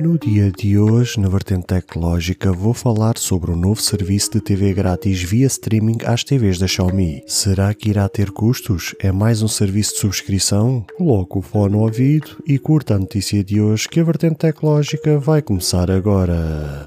No dia de hoje, na vertente tecnológica, vou falar sobre o novo serviço de TV grátis via streaming às TVs da Xiaomi. Será que irá ter custos? É mais um serviço de subscrição? Coloque o fone no ouvido e curta a notícia de hoje que a vertente tecnológica vai começar agora.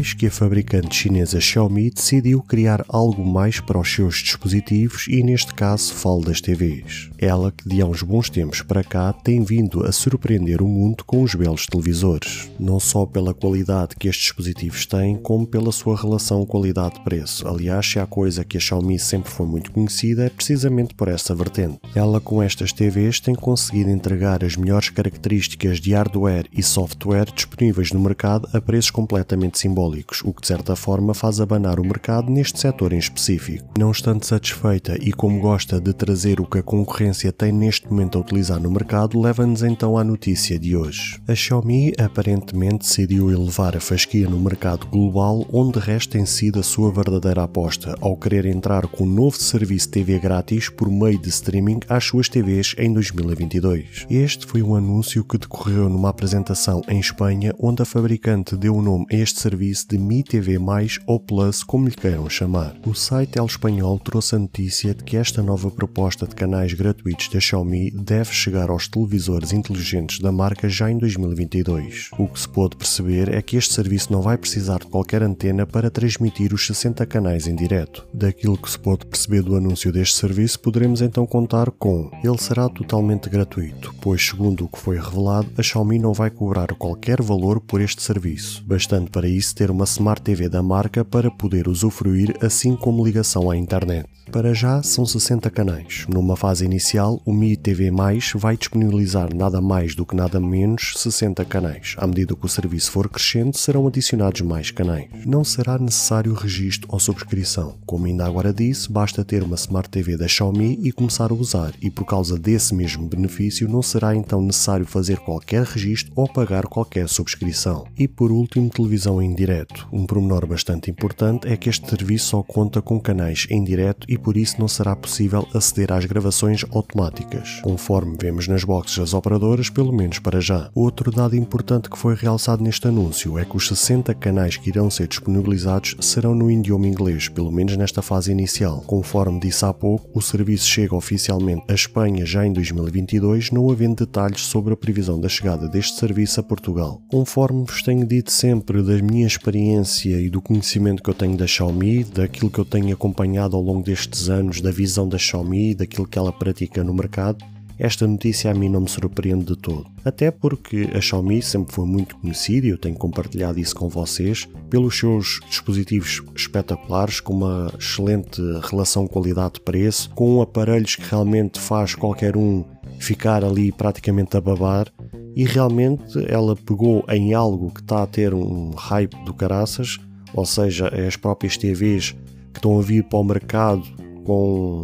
Que a fabricante chinesa Xiaomi decidiu criar algo mais para os seus dispositivos e neste caso falo das TVs. Ela que de há uns bons tempos para cá tem vindo a surpreender o mundo com os belos televisores, não só pela qualidade que estes dispositivos têm, como pela sua relação qualidade-preço. Aliás, se há coisa que a Xiaomi sempre foi muito conhecida é precisamente por essa vertente. Ela com estas TVs tem conseguido entregar as melhores características de hardware e software disponíveis no mercado a preços completamente simbólicos simbólicos, o que de certa forma faz abanar o mercado neste setor em específico. Não estando satisfeita e como gosta de trazer o que a concorrência tem neste momento a utilizar no mercado, leva-nos então à notícia de hoje. A Xiaomi aparentemente decidiu elevar a fasquia no mercado global, onde de resto tem sido a sua verdadeira aposta, ao querer entrar com um novo serviço TV grátis por meio de streaming às suas TVs em 2022. Este foi um anúncio que decorreu numa apresentação em Espanha, onde a fabricante deu o nome a este serviço serviço de Mi TV+, ou Plus, como lhe queiram chamar. O site El Espanhol trouxe a notícia de que esta nova proposta de canais gratuitos da Xiaomi deve chegar aos televisores inteligentes da marca já em 2022. O que se pode perceber é que este serviço não vai precisar de qualquer antena para transmitir os 60 canais em direto. Daquilo que se pode perceber do anúncio deste serviço, poderemos então contar com ele será totalmente gratuito, pois segundo o que foi revelado, a Xiaomi não vai cobrar qualquer valor por este serviço, bastante para isso ter uma Smart TV da marca para poder usufruir, assim como ligação à internet. Para já são 60 canais. Numa fase inicial, o Mi TV+, vai disponibilizar nada mais do que nada menos 60 canais. À medida que o serviço for crescendo, serão adicionados mais canais. Não será necessário registro ou subscrição. Como ainda agora disse, basta ter uma Smart TV da Xiaomi e começar a usar, e por causa desse mesmo benefício, não será então necessário fazer qualquer registro ou pagar qualquer subscrição. E por último, televisão em direto. Um pormenor bastante importante é que este serviço só conta com canais em direto e por isso não será possível aceder às gravações automáticas, conforme vemos nas boxes das operadoras, pelo menos para já. Outro dado importante que foi realçado neste anúncio é que os 60 canais que irão ser disponibilizados serão no idioma inglês, pelo menos nesta fase inicial. Conforme disse há pouco, o serviço chega oficialmente à Espanha já em 2022, não havendo detalhes sobre a previsão da chegada deste serviço a Portugal. Conforme vos tenho dito sempre da minha experiência e do conhecimento que eu tenho da Xiaomi, daquilo que eu tenho acompanhado ao longo destes destes anos da visão da Xiaomi, daquilo que ela pratica no mercado, esta notícia a mim não me surpreende de todo. Até porque a Xiaomi sempre foi muito conhecida, e eu tenho compartilhado isso com vocês, pelos seus dispositivos espetaculares, com uma excelente relação qualidade-preço, com aparelhos que realmente faz qualquer um ficar ali praticamente a babar, e realmente ela pegou em algo que está a ter um hype do caraças, ou seja, as próprias TVs que estão a vir para o mercado com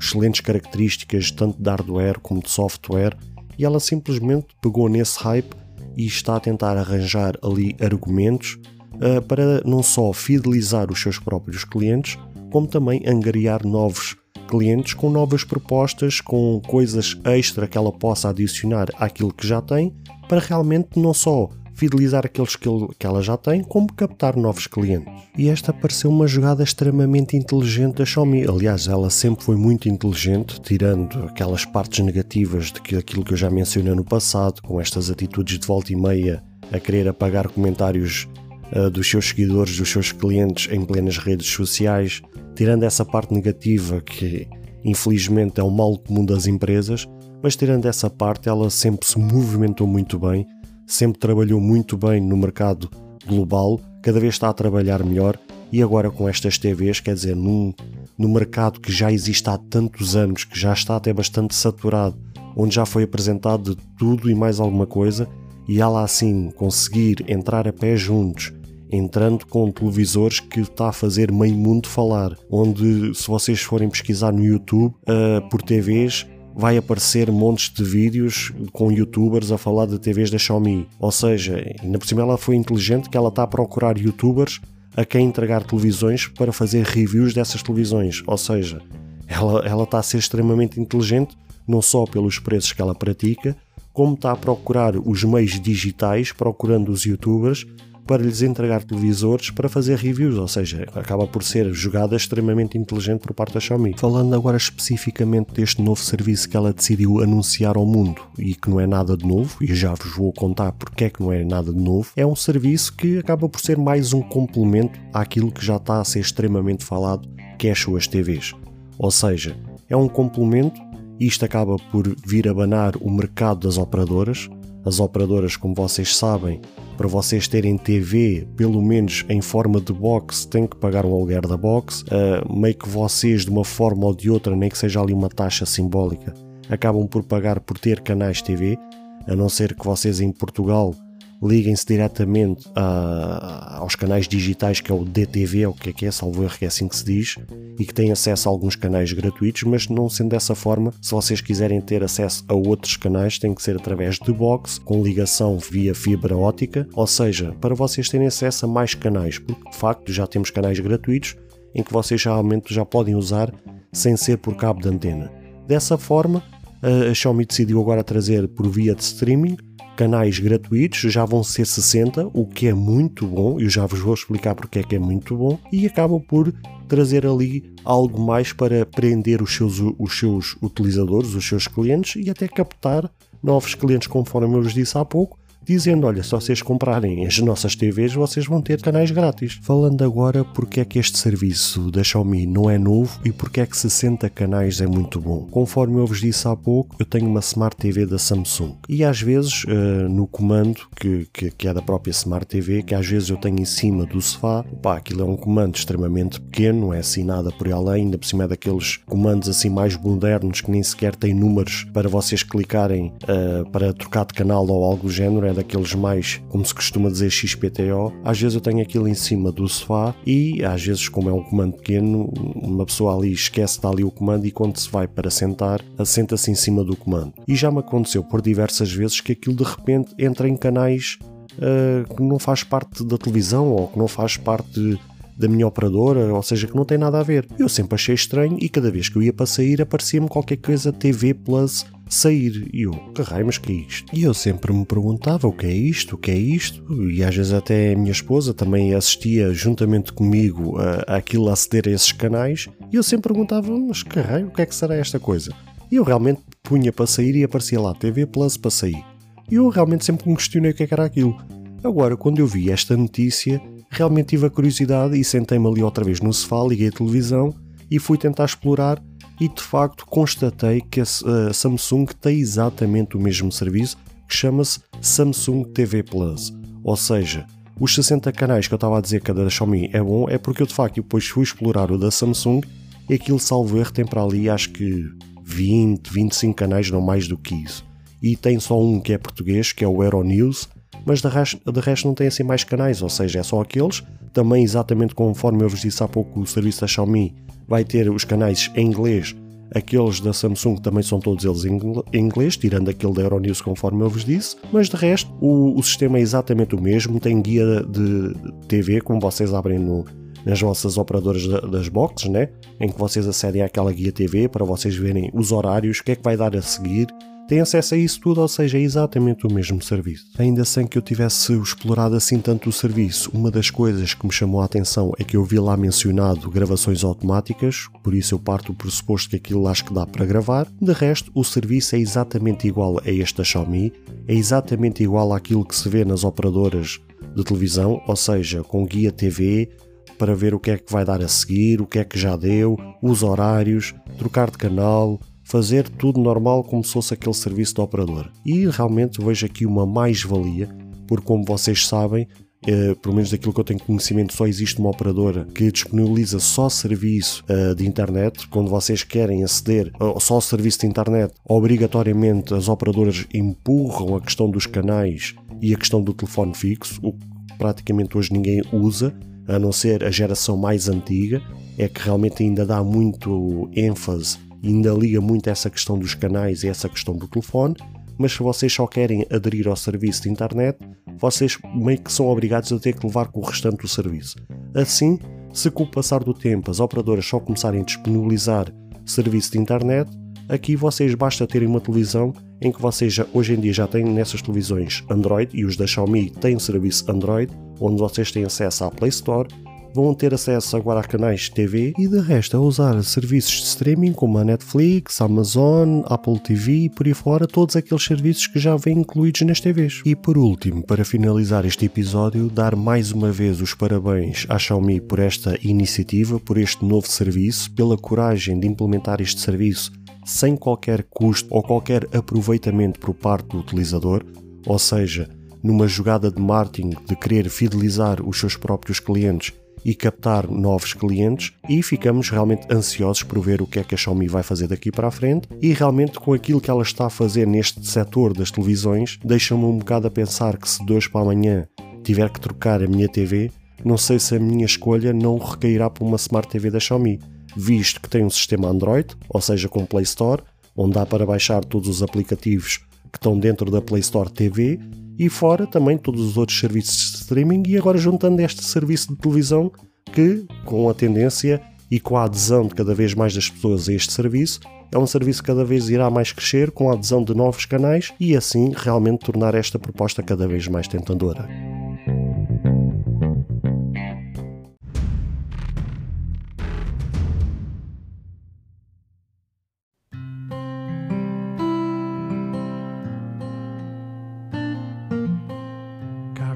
excelentes características tanto de hardware como de software e ela simplesmente pegou nesse hype e está a tentar arranjar ali argumentos uh, para não só fidelizar os seus próprios clientes, como também angariar novos clientes com novas propostas, com coisas extra que ela possa adicionar àquilo que já tem, para realmente não só fidelizar aqueles que, ele, que ela já tem, como captar novos clientes. E esta pareceu uma jogada extremamente inteligente da Xiaomi. Aliás, ela sempre foi muito inteligente, tirando aquelas partes negativas de que aquilo que eu já mencionei no passado, com estas atitudes de volta e meia a querer apagar comentários uh, dos seus seguidores, dos seus clientes em plenas redes sociais, tirando essa parte negativa que infelizmente é o mal comum das empresas, mas tirando essa parte, ela sempre se movimentou muito bem sempre trabalhou muito bem no mercado global, cada vez está a trabalhar melhor e agora com estas TVs, quer dizer, num, num mercado que já existe há tantos anos, que já está até bastante saturado onde já foi apresentado de tudo e mais alguma coisa, e ela assim conseguir entrar a pé juntos, entrando com televisores que está a fazer meio mundo falar, onde se vocês forem pesquisar no YouTube uh, por TVs vai aparecer montes de vídeos com youtubers a falar de TVs da Xiaomi. Ou seja, ainda por cima ela foi inteligente que ela está a procurar youtubers a quem entregar televisões para fazer reviews dessas televisões. Ou seja, ela, ela está a ser extremamente inteligente, não só pelos preços que ela pratica, como está a procurar os meios digitais, procurando os youtubers para lhes entregar televisores para fazer reviews, ou seja, acaba por ser jogada extremamente inteligente por parte da Xiaomi. Falando agora especificamente deste novo serviço que ela decidiu anunciar ao mundo e que não é nada de novo, e já vos vou contar porque é que não é nada de novo, é um serviço que acaba por ser mais um complemento àquilo que já está a ser extremamente falado, que é as suas TVs. Ou seja, é um complemento isto acaba por vir a banar o mercado das operadoras. As operadoras, como vocês sabem, para vocês terem TV, pelo menos em forma de box, têm que pagar um aluguer da box. Uh, meio que vocês, de uma forma ou de outra, nem que seja ali uma taxa simbólica, acabam por pagar por ter canais TV, a não ser que vocês em Portugal liguem-se diretamente a, aos canais digitais que é o DTV, o que é que é, salvo erro que é assim que se diz, e que têm acesso a alguns canais gratuitos, mas não sendo dessa forma, se vocês quiserem ter acesso a outros canais, tem que ser através de box, com ligação via fibra ótica, ou seja, para vocês terem acesso a mais canais, porque de facto já temos canais gratuitos em que vocês realmente já podem usar sem ser por cabo de antena. Dessa forma, a Xiaomi decidiu agora trazer por via de streaming canais gratuitos, já vão ser 60, o que é muito bom, eu já vos vou explicar porque é que é muito bom, e acabam por trazer ali algo mais para prender os seus, os seus utilizadores, os seus clientes e até captar novos clientes, conforme eu vos disse há pouco, dizendo: olha, se vocês comprarem as nossas TVs, vocês vão ter canais grátis. Falando agora porque é que este serviço da Xiaomi não é novo e porque é que 60 canais é muito bom. Conforme eu vos disse há pouco, eu tenho uma Smart TV da Samsung e às vezes uh, no comando que, que, que, é da própria Smart TV, que às vezes eu tenho em cima do sofá, pá, aquilo é um comando extremamente pequeno, não é assim nada por além, ainda por cima é daqueles comandos assim mais modernos que nem sequer têm números para vocês clicarem uh, para trocar de canal ou algo do género, é daqueles mais, como se costuma dizer, XPTO, às vezes eu tenho aquilo em cima do sofá e às vezes, como é um comando pequeno, uma pessoa ali esquece de ali o comando e quando se vai para sentar, assenta-se em cima do comando. E já me aconteceu por diversas vezes que aquilo de repente entra em canais uh, que não faz parte da televisão ou que não faz parte da minha operadora, ou seja, que não tem nada a ver. Eu sempre achei estranho e cada vez que eu ia para sair aparecia-me qualquer coisa TV Plus sair. E eu, que mas que é isto? E eu sempre me perguntava o que é isto, o que é isto, e às vezes até a minha esposa também assistia juntamente comigo a, aquilo a aceder a esses canais, e eu sempre perguntava, mas que raio, o que é que será esta coisa? E eu realmente punha para sair e aparecia lá TV Plus para sair. E eu realmente sempre me questionei o que, é que era aquilo. Agora, quando eu vi esta notícia, realmente tive a curiosidade e sentei-me ali outra vez no sofá, liguei a televisão e fui tentar explorar e de facto constatei que a Samsung tem exatamente o mesmo serviço que chama-se Samsung TV Plus. Ou seja, os 60 canais que eu estava a dizer que a da Xiaomi é bom é porque eu de facto depois fui explorar o da Samsung e aquilo salvo erro tem para ali acho que 20, 25 canais, não mais do que isso. E tem só um que é português, que é o Euronews, mas de resto, de resto não tem assim mais canais, ou seja, é só aqueles. Também exatamente conforme eu vos disse há pouco, o serviço da Xiaomi vai ter os canais em inglês. Aqueles da Samsung também são todos eles em inglês, tirando aquele da Euronews, conforme eu vos disse. Mas de resto, o, o sistema é exatamente o mesmo. Tem guia de TV, como vocês abrem no, nas vossas operadoras das boxes, né? em que vocês acedem àquela guia TV para vocês verem os horários, o que é que vai dar a seguir, tem acesso a isso tudo, ou seja, é exatamente o mesmo serviço. Ainda sem que eu tivesse explorado assim tanto o serviço, uma das coisas que me chamou a atenção é que eu vi lá mencionado gravações automáticas, por isso eu parto do pressuposto que aquilo acho que dá para gravar. De resto, o serviço é exatamente igual a este da Xiaomi, é exatamente igual àquilo que se vê nas operadoras de televisão, ou seja, com guia TV, para ver o que é que vai dar a seguir, o que é que já deu, os horários, trocar de canal, fazer tudo normal como se fosse aquele serviço de operador. E realmente vejo aqui uma mais-valia, porque como vocês sabem, Uh, pelo menos daquilo que eu tenho conhecimento, só existe uma operadora que disponibiliza só serviço uh, de internet. Quando vocês querem aceder uh, só ao serviço de internet, obrigatoriamente as operadoras empurram a questão dos canais e a questão do telefone fixo, o que praticamente hoje ninguém usa, a não ser a geração mais antiga, é que realmente ainda dá muito ênfase ainda liga muito essa questão dos canais e essa questão do telefone mas se vocês só querem aderir ao serviço de internet, vocês meio que são obrigados a ter que levar com o restante do serviço. Assim, se com o passar do tempo as operadoras só começarem a disponibilizar serviço de internet, aqui vocês basta terem uma televisão em que vocês já, hoje em dia já têm nessas televisões Android e os da Xiaomi têm serviço Android, onde vocês têm acesso à Play Store vão ter acesso agora a canais de TV e de resto a usar serviços de streaming como a Netflix, Amazon, Apple TV e por aí fora, todos aqueles serviços que já vêm incluídos nas TVs. E por último, para finalizar este episódio, dar mais uma vez os parabéns à Xiaomi por esta iniciativa, por este novo serviço, pela coragem de implementar este serviço sem qualquer custo ou qualquer aproveitamento por parte do utilizador, ou seja, numa jogada de marketing de querer fidelizar os seus próprios clientes e captar novos clientes e ficamos realmente ansiosos por ver o que é que a Xiaomi vai fazer daqui para a frente. E realmente com aquilo que ela está a fazer neste setor das televisões deixa-me um bocado a pensar que se de hoje para amanhã tiver que trocar a minha TV, não sei se a minha escolha não recairá para uma Smart TV da Xiaomi, visto que tem um sistema Android, ou seja, com Play Store, onde dá para baixar todos os aplicativos que estão dentro da Play Store TV e fora também todos os outros serviços de streaming e agora juntando este serviço de televisão que, com a tendência e com a adesão de cada vez mais das pessoas a este serviço, é um serviço que cada vez irá mais crescer com a adesão de novos canais e assim realmente tornar esta proposta cada vez mais tentadora.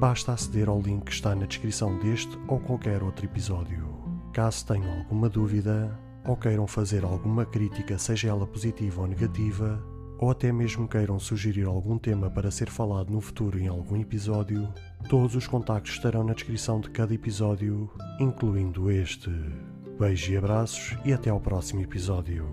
basta aceder ao link que está na descrição deste ou qualquer outro episódio. Caso tenham alguma dúvida ou queiram fazer alguma crítica, seja ela positiva ou negativa, ou até mesmo queiram sugerir algum tema para ser falado no futuro em algum episódio, todos os contactos estarão na descrição de cada episódio, incluindo este. Beijos e abraços e até ao próximo episódio.